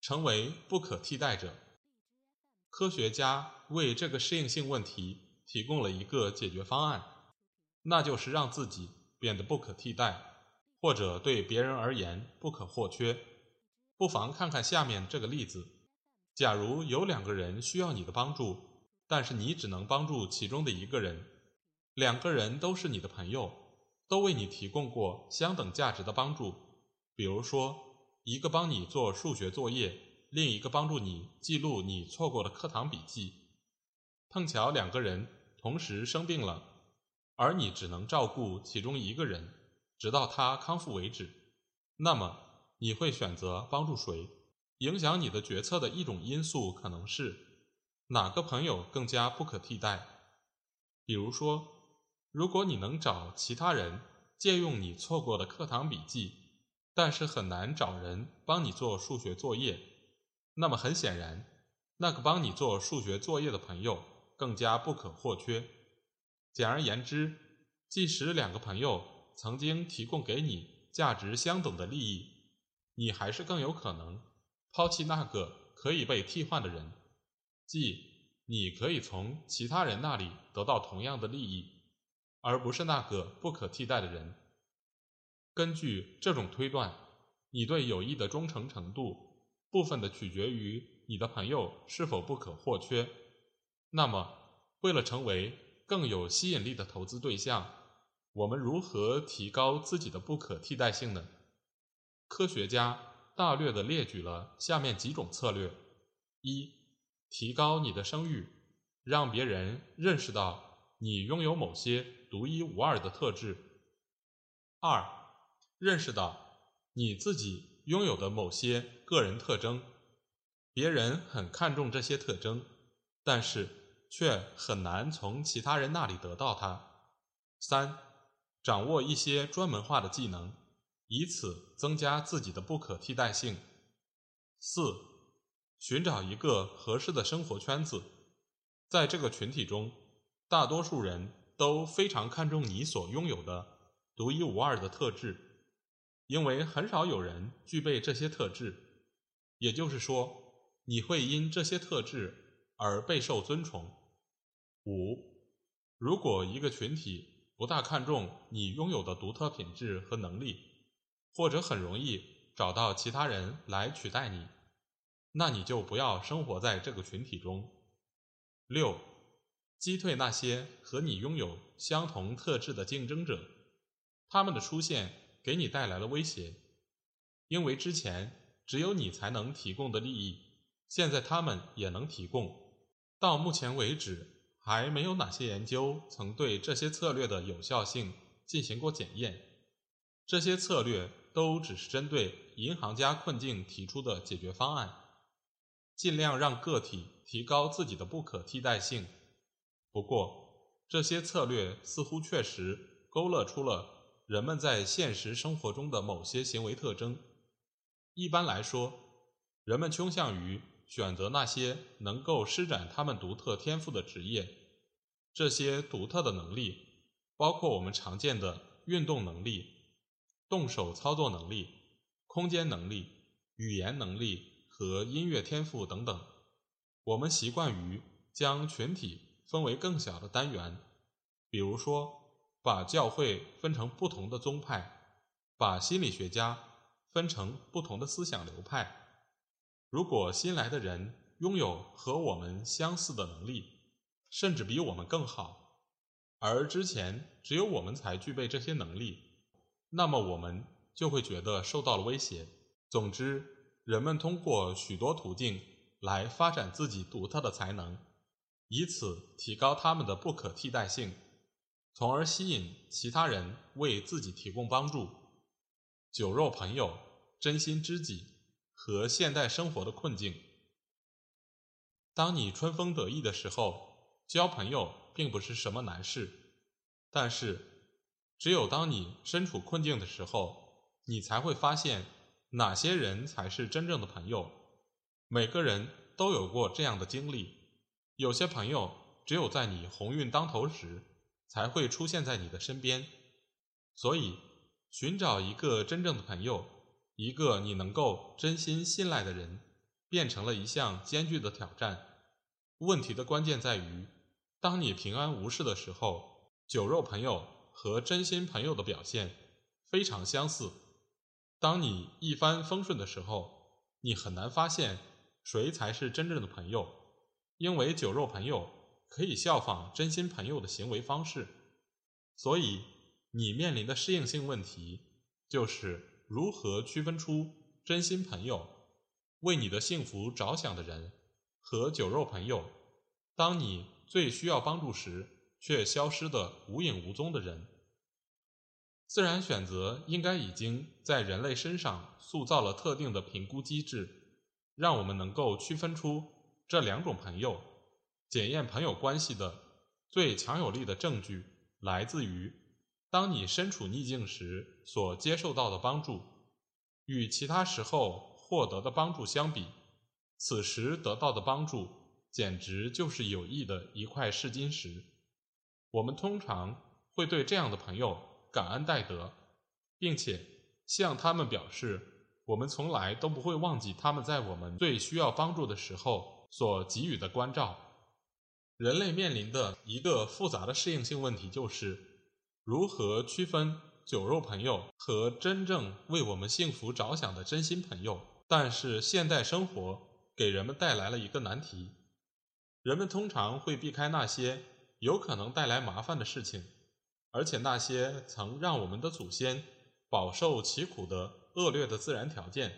成为不可替代者，科学家为这个适应性问题提供了一个解决方案，那就是让自己变得不可替代，或者对别人而言不可或缺。不妨看看下面这个例子：假如有两个人需要你的帮助，但是你只能帮助其中的一个人，两个人都是你的朋友。都为你提供过相等价值的帮助，比如说，一个帮你做数学作业，另一个帮助你记录你错过的课堂笔记。碰巧两个人同时生病了，而你只能照顾其中一个人，直到他康复为止。那么，你会选择帮助谁？影响你的决策的一种因素可能是哪个朋友更加不可替代？比如说。如果你能找其他人借用你错过的课堂笔记，但是很难找人帮你做数学作业，那么很显然，那个帮你做数学作业的朋友更加不可或缺。简而言之，即使两个朋友曾经提供给你价值相等的利益，你还是更有可能抛弃那个可以被替换的人，即你可以从其他人那里得到同样的利益。而不是那个不可替代的人。根据这种推断，你对友谊的忠诚程度，部分的取决于你的朋友是否不可或缺。那么，为了成为更有吸引力的投资对象，我们如何提高自己的不可替代性呢？科学家大略地列举了下面几种策略：一、提高你的声誉，让别人认识到。你拥有某些独一无二的特质。二，认识到你自己拥有的某些个人特征，别人很看重这些特征，但是却很难从其他人那里得到它。三，掌握一些专门化的技能，以此增加自己的不可替代性。四，寻找一个合适的生活圈子，在这个群体中。大多数人都非常看重你所拥有的独一无二的特质，因为很少有人具备这些特质。也就是说，你会因这些特质而备受尊崇。五，如果一个群体不大看重你拥有的独特品质和能力，或者很容易找到其他人来取代你，那你就不要生活在这个群体中。六。击退那些和你拥有相同特质的竞争者，他们的出现给你带来了威胁，因为之前只有你才能提供的利益，现在他们也能提供。到目前为止，还没有哪些研究曾对这些策略的有效性进行过检验。这些策略都只是针对银行家困境提出的解决方案，尽量让个体提高自己的不可替代性。不过，这些策略似乎确实勾勒出了人们在现实生活中的某些行为特征。一般来说，人们倾向于选择那些能够施展他们独特天赋的职业。这些独特的能力包括我们常见的运动能力、动手操作能力、空间能力、语言能力和音乐天赋等等。我们习惯于将群体。分为更小的单元，比如说，把教会分成不同的宗派，把心理学家分成不同的思想流派。如果新来的人拥有和我们相似的能力，甚至比我们更好，而之前只有我们才具备这些能力，那么我们就会觉得受到了威胁。总之，人们通过许多途径来发展自己独特的才能。以此提高他们的不可替代性，从而吸引其他人为自己提供帮助。酒肉朋友、真心知己和现代生活的困境。当你春风得意的时候，交朋友并不是什么难事；但是，只有当你身处困境的时候，你才会发现哪些人才是真正的朋友。每个人都有过这样的经历：有些朋友只有在你鸿运当头时，才会出现在你的身边。所以，寻找一个真正的朋友，一个你能够真心信赖的人，变成了一项艰巨的挑战。问题的关键在于，当你平安无事的时候，酒肉朋友和真心朋友的表现非常相似；当你一帆风顺的时候，你很难发现谁才是真正的朋友，因为酒肉朋友可以效仿真心朋友的行为方式。所以，你面临的适应性问题就是如何区分出真心朋友、为你的幸福着想的人。和酒肉朋友，当你最需要帮助时却消失的无影无踪的人，自然选择应该已经在人类身上塑造了特定的评估机制，让我们能够区分出这两种朋友。检验朋友关系的最强有力的证据来自于，当你身处逆境时所接受到的帮助，与其他时候获得的帮助相比。此时得到的帮助，简直就是有益的一块试金石。我们通常会对这样的朋友感恩戴德，并且向他们表示，我们从来都不会忘记他们在我们最需要帮助的时候所给予的关照。人类面临的一个复杂的适应性问题，就是如何区分酒肉朋友和真正为我们幸福着想的真心朋友。但是现代生活。给人们带来了一个难题：人们通常会避开那些有可能带来麻烦的事情，而且那些曾让我们的祖先饱受其苦的恶劣的自然条件，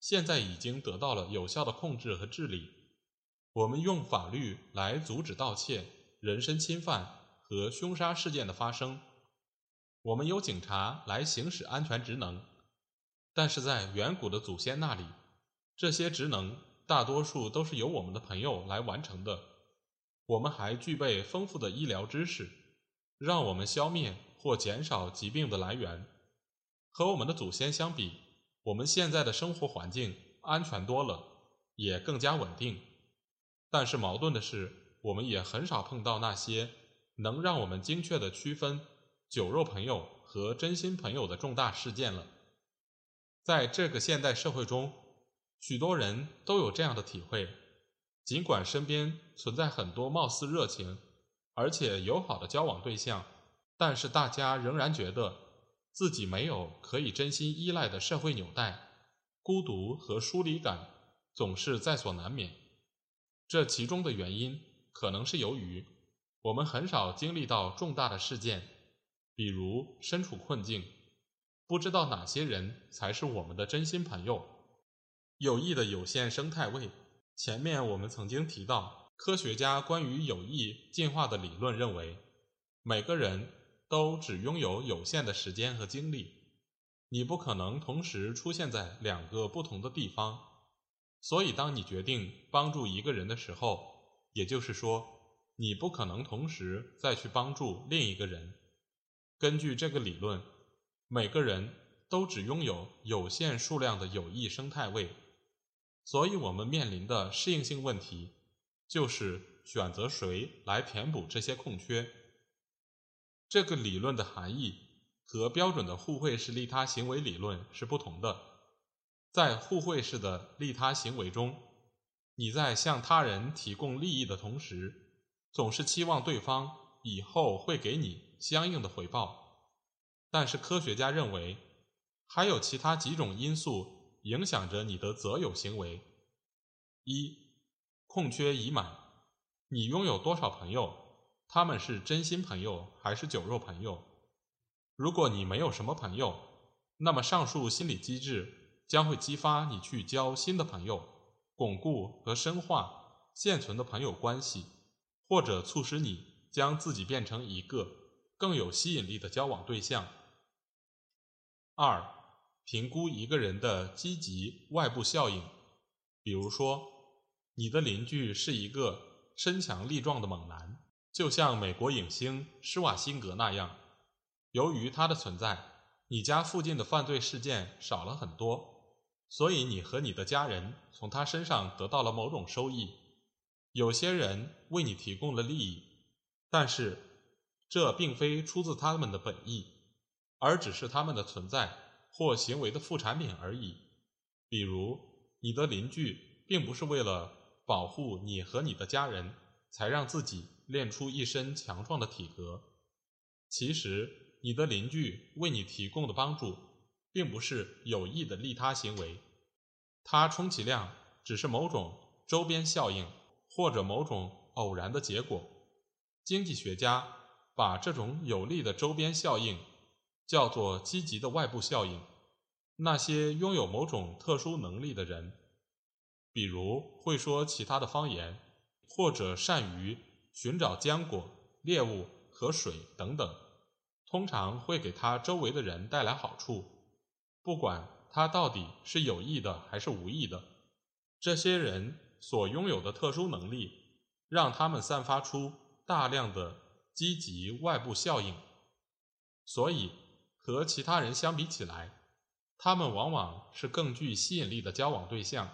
现在已经得到了有效的控制和治理。我们用法律来阻止盗窃、人身侵犯和凶杀事件的发生。我们有警察来行使安全职能，但是在远古的祖先那里，这些职能。大多数都是由我们的朋友来完成的。我们还具备丰富的医疗知识，让我们消灭或减少疾病的来源。和我们的祖先相比，我们现在的生活环境安全多了，也更加稳定。但是矛盾的是，我们也很少碰到那些能让我们精确地区分酒肉朋友和真心朋友的重大事件了。在这个现代社会中。许多人都有这样的体会：尽管身边存在很多貌似热情而且友好的交往对象，但是大家仍然觉得自己没有可以真心依赖的社会纽带，孤独和疏离感总是在所难免。这其中的原因可能是由于我们很少经历到重大的事件，比如身处困境，不知道哪些人才是我们的真心朋友。有益的有限生态位。前面我们曾经提到，科学家关于有益进化的理论认为，每个人都只拥有有限的时间和精力，你不可能同时出现在两个不同的地方。所以，当你决定帮助一个人的时候，也就是说，你不可能同时再去帮助另一个人。根据这个理论，每个人都只拥有有限数量的有益生态位。所以我们面临的适应性问题，就是选择谁来填补这些空缺。这个理论的含义和标准的互惠式利他行为理论是不同的。在互惠式的利他行为中，你在向他人提供利益的同时，总是期望对方以后会给你相应的回报。但是科学家认为，还有其他几种因素。影响着你的择友行为。一，空缺已满。你拥有多少朋友？他们是真心朋友还是酒肉朋友？如果你没有什么朋友，那么上述心理机制将会激发你去交新的朋友，巩固和深化现存的朋友关系，或者促使你将自己变成一个更有吸引力的交往对象。二。评估一个人的积极外部效应。比如说，你的邻居是一个身强力壮的猛男，就像美国影星施瓦辛格那样。由于他的存在，你家附近的犯罪事件少了很多，所以你和你的家人从他身上得到了某种收益。有些人为你提供了利益，但是这并非出自他们的本意，而只是他们的存在或行为的副产品而已。比如，你的邻居并不是为了。保护你和你的家人，才让自己练出一身强壮的体格。其实，你的邻居为你提供的帮助，并不是有意的利他行为，它充其量只是某种周边效应，或者某种偶然的结果。经济学家把这种有利的周边效应叫做积极的外部效应。那些拥有某种特殊能力的人。比如会说其他的方言，或者善于寻找浆果、猎物和水等等，通常会给他周围的人带来好处，不管他到底是有意的还是无意的。这些人所拥有的特殊能力，让他们散发出大量的积极外部效应，所以和其他人相比起来，他们往往是更具吸引力的交往对象。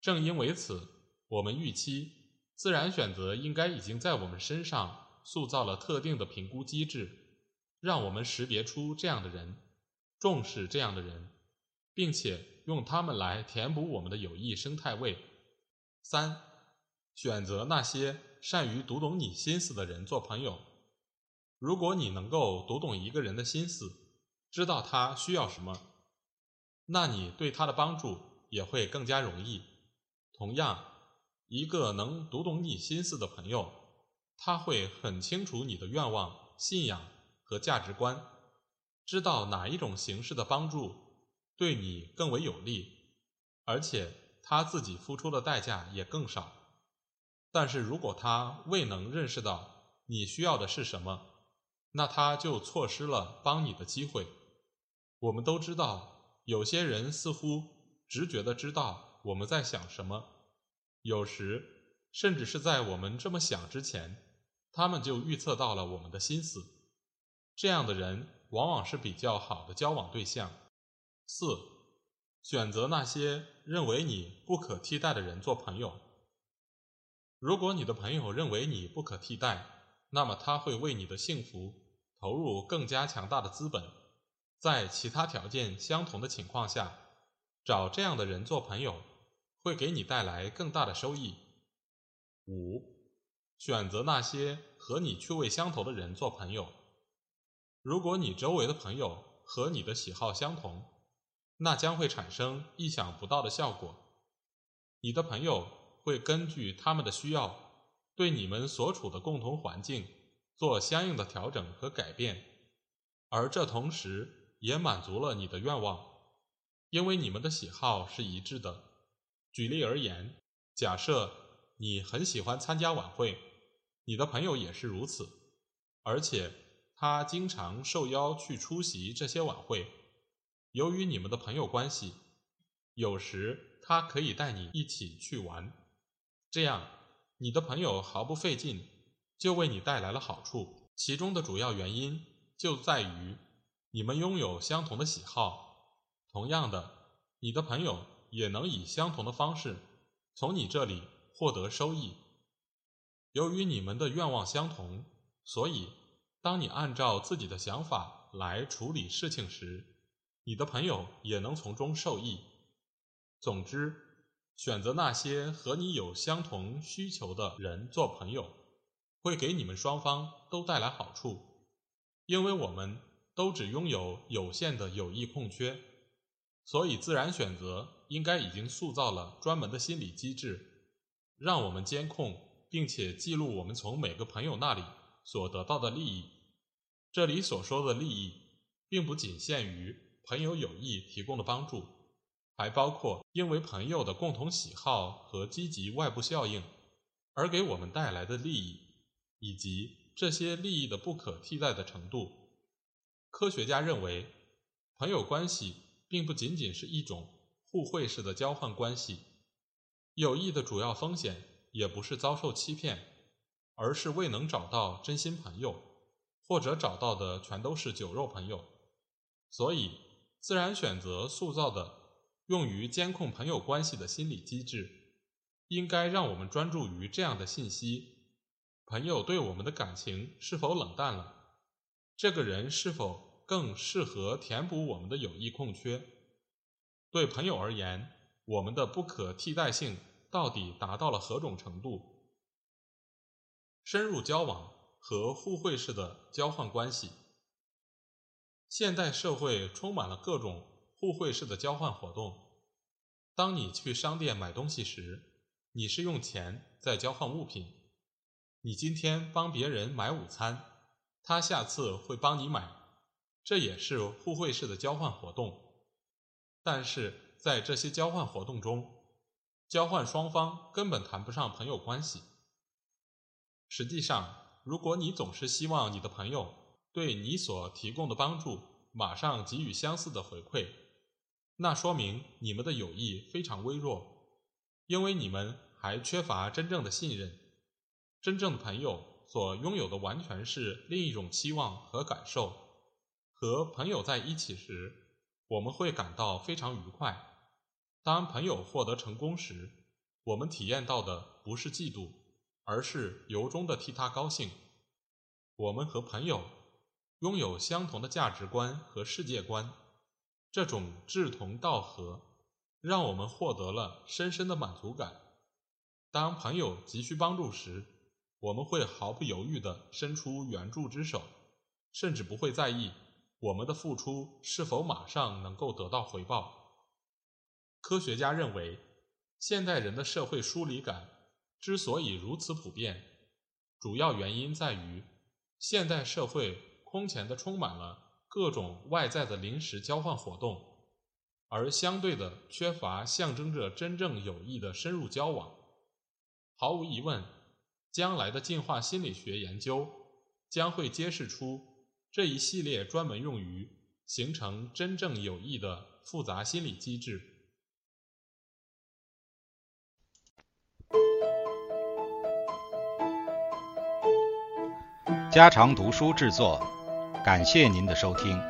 正因为此，我们预期自然选择应该已经在我们身上塑造了特定的评估机制，让我们识别出这样的人，重视这样的人，并且用他们来填补我们的有益生态位。三，选择那些善于读懂你心思的人做朋友。如果你能够读懂一个人的心思，知道他需要什么，那你对他的帮助也会更加容易。同样，一个能读懂你心思的朋友，他会很清楚你的愿望、信仰和价值观，知道哪一种形式的帮助对你更为有利，而且他自己付出的代价也更少。但是如果他未能认识到你需要的是什么，那他就错失了帮你的机会。我们都知道，有些人似乎直觉的知道。我们在想什么？有时，甚至是在我们这么想之前，他们就预测到了我们的心思。这样的人往往是比较好的交往对象。四，选择那些认为你不可替代的人做朋友。如果你的朋友认为你不可替代，那么他会为你的幸福投入更加强大的资本。在其他条件相同的情况下，找这样的人做朋友。会给你带来更大的收益。五，选择那些和你趣味相投的人做朋友。如果你周围的朋友和你的喜好相同，那将会产生意想不到的效果。你的朋友会根据他们的需要，对你们所处的共同环境做相应的调整和改变，而这同时也满足了你的愿望，因为你们的喜好是一致的。举例而言，假设你很喜欢参加晚会，你的朋友也是如此，而且他经常受邀去出席这些晚会。由于你们的朋友关系，有时他可以带你一起去玩，这样你的朋友毫不费劲就为你带来了好处。其中的主要原因就在于你们拥有相同的喜好。同样的，你的朋友。也能以相同的方式从你这里获得收益。由于你们的愿望相同，所以当你按照自己的想法来处理事情时，你的朋友也能从中受益。总之，选择那些和你有相同需求的人做朋友，会给你们双方都带来好处，因为我们都只拥有有限的有益空缺，所以自然选择。应该已经塑造了专门的心理机制，让我们监控并且记录我们从每个朋友那里所得到的利益。这里所说的利益，并不仅限于朋友友谊提供的帮助，还包括因为朋友的共同喜好和积极外部效应而给我们带来的利益，以及这些利益的不可替代的程度。科学家认为，朋友关系。并不仅仅是一种互惠式的交换关系。友谊的主要风险也不是遭受欺骗，而是未能找到真心朋友，或者找到的全都是酒肉朋友。所以，自然选择塑造的用于监控朋友关系的心理机制，应该让我们专注于这样的信息：朋友对我们的感情是否冷淡了？这个人是否更适合填补我们的友谊空缺？对朋友而言，我们的不可替代性到底达到了何种程度？深入交往和互惠式的交换关系。现代社会充满了各种互惠式的交换活动。当你去商店买东西时，你是用钱在交换物品。你今天帮别人买午餐。他下次会帮你买，这也是互惠式的交换活动。但是在这些交换活动中，交换双方根本谈不上朋友关系。实际上，如果你总是希望你的朋友对你所提供的帮助马上给予相似的回馈，那说明你们的友谊非常微弱，因为你们还缺乏真正的信任。真正的朋友。所拥有的完全是另一种期望和感受。和朋友在一起时，我们会感到非常愉快；当朋友获得成功时，我们体验到的不是嫉妒，而是由衷的替他高兴。我们和朋友拥有相同的价值观和世界观，这种志同道合让我们获得了深深的满足感。当朋友急需帮助时，我们会毫不犹豫地伸出援助之手，甚至不会在意我们的付出是否马上能够得到回报。科学家认为，现代人的社会疏离感之所以如此普遍，主要原因在于现代社会空前地充满了各种外在的临时交换活动，而相对的缺乏象征着真正友谊的深入交往。毫无疑问。将来的进化心理学研究将会揭示出这一系列专门用于形成真正友谊的复杂心理机制。家常读书制作，感谢您的收听。